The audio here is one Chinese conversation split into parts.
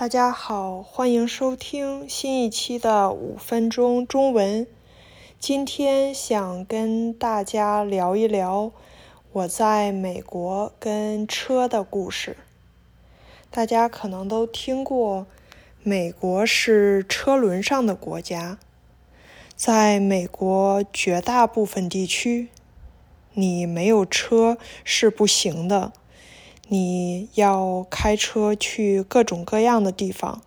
大家好，欢迎收听新一期的五分钟中文。今天想跟大家聊一聊我在美国跟车的故事。大家可能都听过，美国是车轮上的国家。在美国绝大部分地区，你没有车是不行的。你要开车去各种各样的地方，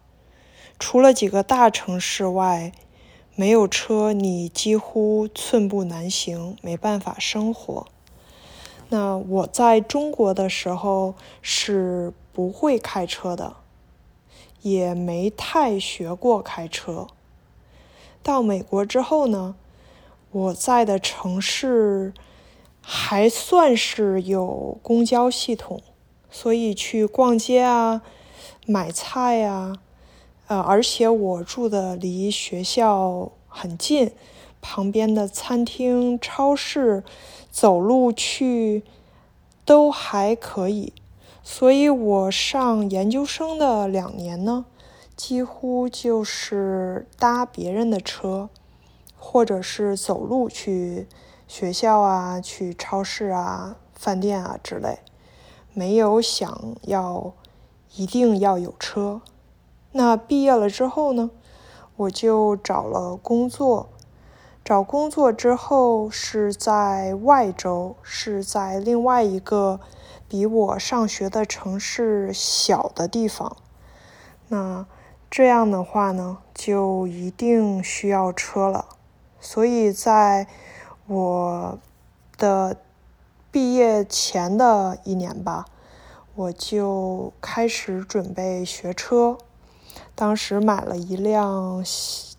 除了几个大城市外，没有车你几乎寸步难行，没办法生活。那我在中国的时候是不会开车的，也没太学过开车。到美国之后呢，我在的城市还算是有公交系统。所以去逛街啊，买菜呀，呃，而且我住的离学校很近，旁边的餐厅、超市，走路去都还可以。所以我上研究生的两年呢，几乎就是搭别人的车，或者是走路去学校啊、去超市啊、饭店啊之类。没有想要一定要有车。那毕业了之后呢，我就找了工作。找工作之后是在外州，是在另外一个比我上学的城市小的地方。那这样的话呢，就一定需要车了。所以在我的。毕业前的一年吧，我就开始准备学车。当时买了一辆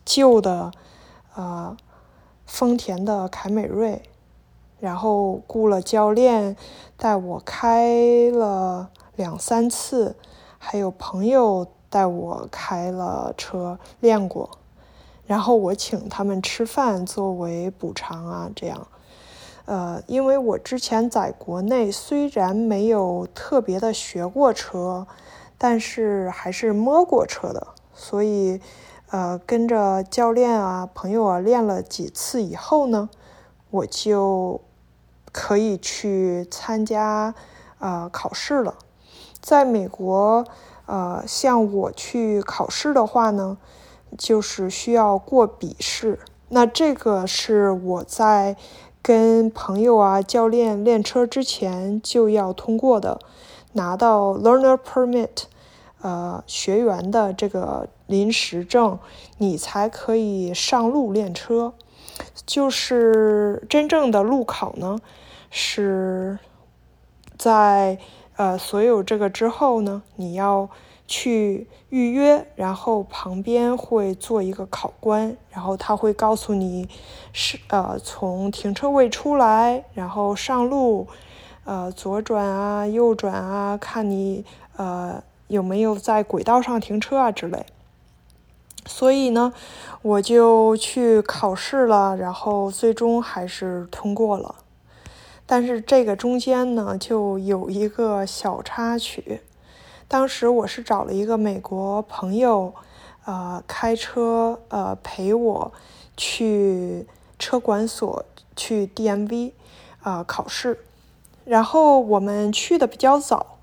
旧的，呃，丰田的凯美瑞，然后雇了教练带我开了两三次，还有朋友带我开了车练过，然后我请他们吃饭作为补偿啊，这样。呃，因为我之前在国内虽然没有特别的学过车，但是还是摸过车的，所以呃跟着教练啊、朋友啊练了几次以后呢，我就可以去参加呃考试了。在美国，呃，像我去考试的话呢，就是需要过笔试，那这个是我在。跟朋友啊、教练练车之前就要通过的，拿到 learner permit，呃，学员的这个临时证，你才可以上路练车。就是真正的路考呢，是在呃所有这个之后呢，你要。去预约，然后旁边会做一个考官，然后他会告诉你是呃从停车位出来，然后上路，呃左转啊右转啊，看你呃有没有在轨道上停车啊之类。所以呢，我就去考试了，然后最终还是通过了。但是这个中间呢，就有一个小插曲。当时我是找了一个美国朋友，呃，开车呃陪我去车管所去 DMV 啊考试，然后我们去的比较早，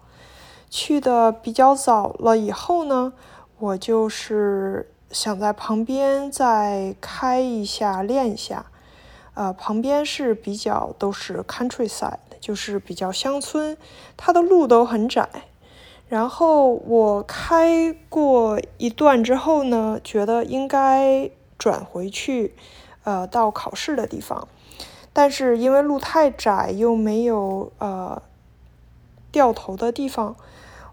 去的比较早了以后呢，我就是想在旁边再开一下练一下，呃，旁边是比较都是 countryside，就是比较乡村，它的路都很窄。然后我开过一段之后呢，觉得应该转回去，呃，到考试的地方，但是因为路太窄，又没有呃掉头的地方，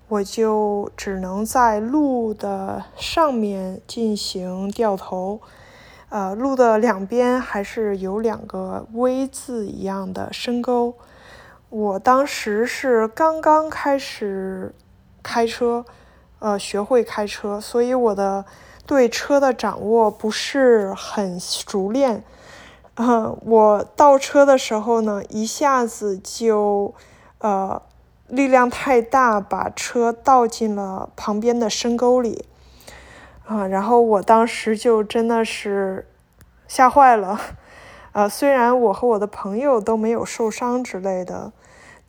我就只能在路的上面进行掉头，呃，路的两边还是有两个 V 字一样的深沟，我当时是刚刚开始。开车，呃，学会开车，所以我的对车的掌握不是很熟练。嗯，我倒车的时候呢，一下子就，呃，力量太大，把车倒进了旁边的深沟里。啊，然后我当时就真的是吓坏了。呃，虽然我和我的朋友都没有受伤之类的，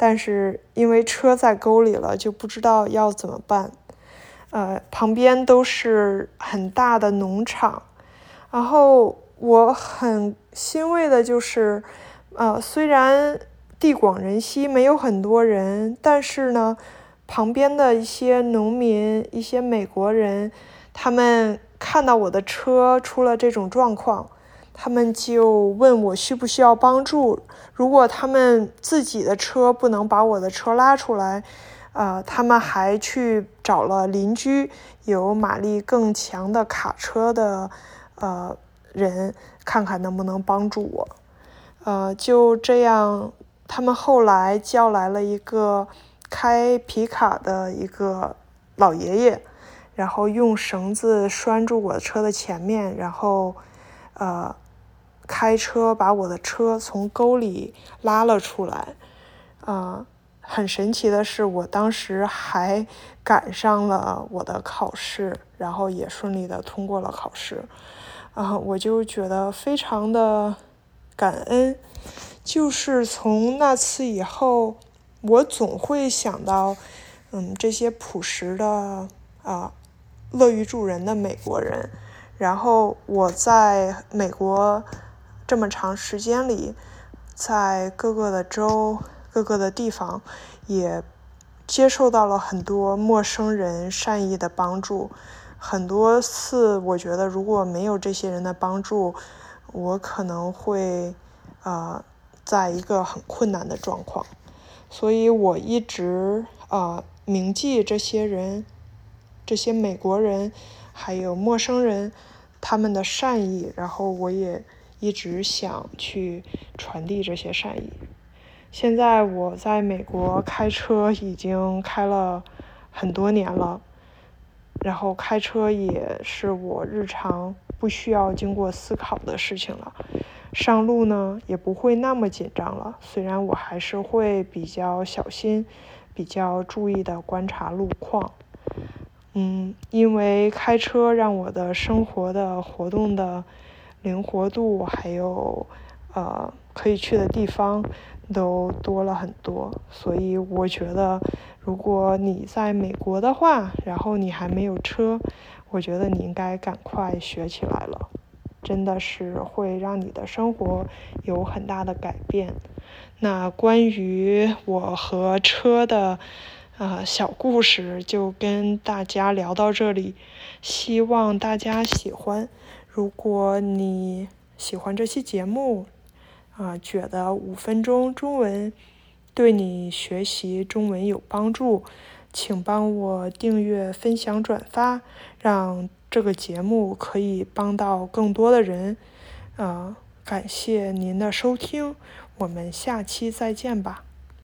但是因为车在沟里了，就不知道要怎么办。呃，旁边都是很大的农场，然后我很欣慰的就是，呃，虽然地广人稀，没有很多人，但是呢，旁边的一些农民、一些美国人，他们看到我的车出了这种状况。他们就问我需不需要帮助。如果他们自己的车不能把我的车拉出来，呃，他们还去找了邻居有马力更强的卡车的呃人，看看能不能帮助我。呃，就这样，他们后来叫来了一个开皮卡的一个老爷爷，然后用绳子拴住我的车的前面，然后呃。开车把我的车从沟里拉了出来，啊，很神奇的是，我当时还赶上了我的考试，然后也顺利的通过了考试，啊，我就觉得非常的感恩。就是从那次以后，我总会想到，嗯，这些朴实的啊，乐于助人的美国人，然后我在美国。这么长时间里，在各个的州、各个的地方，也接受到了很多陌生人善意的帮助。很多次，我觉得如果没有这些人的帮助，我可能会呃，在一个很困难的状况。所以我一直啊铭记这些人，这些美国人，还有陌生人他们的善意，然后我也。一直想去传递这些善意。现在我在美国开车已经开了很多年了，然后开车也是我日常不需要经过思考的事情了。上路呢也不会那么紧张了，虽然我还是会比较小心、比较注意的观察路况。嗯，因为开车让我的生活的活动的。灵活度还有，呃，可以去的地方都多了很多，所以我觉得，如果你在美国的话，然后你还没有车，我觉得你应该赶快学起来了，真的是会让你的生活有很大的改变。那关于我和车的，呃，小故事就跟大家聊到这里，希望大家喜欢。如果你喜欢这期节目，啊，觉得五分钟中文对你学习中文有帮助，请帮我订阅、分享、转发，让这个节目可以帮到更多的人。啊，感谢您的收听，我们下期再见吧。